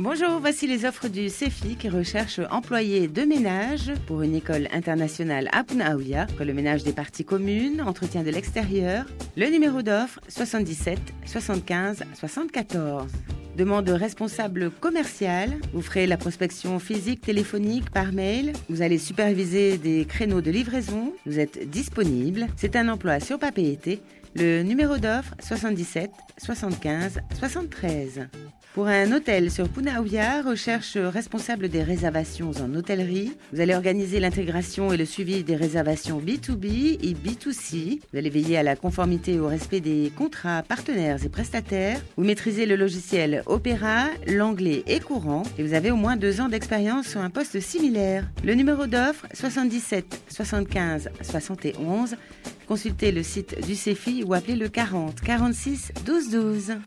Bonjour, voici les offres du CEFI qui recherche employés de ménage pour une école internationale à Punaouia, le ménage des parties communes, entretien de l'extérieur. Le numéro d'offre 77 75 74. Demande responsable commercial. Vous ferez la prospection physique, téléphonique, par mail. Vous allez superviser des créneaux de livraison. Vous êtes disponible. C'est un emploi sur papier. Le numéro d'offre 77 75 73. Pour un hôtel sur Punaouia, recherche responsable des réservations en hôtellerie. Vous allez organiser l'intégration et le suivi des réservations B2B et B2C. Vous allez veiller à la conformité et au respect des contrats partenaires et prestataires. Vous maîtrisez le logiciel Opera, l'anglais est courant et vous avez au moins deux ans d'expérience sur un poste similaire. Le numéro d'offre 77 75 71. Consultez le site du CEFI ou appelez le 40 46 12 12.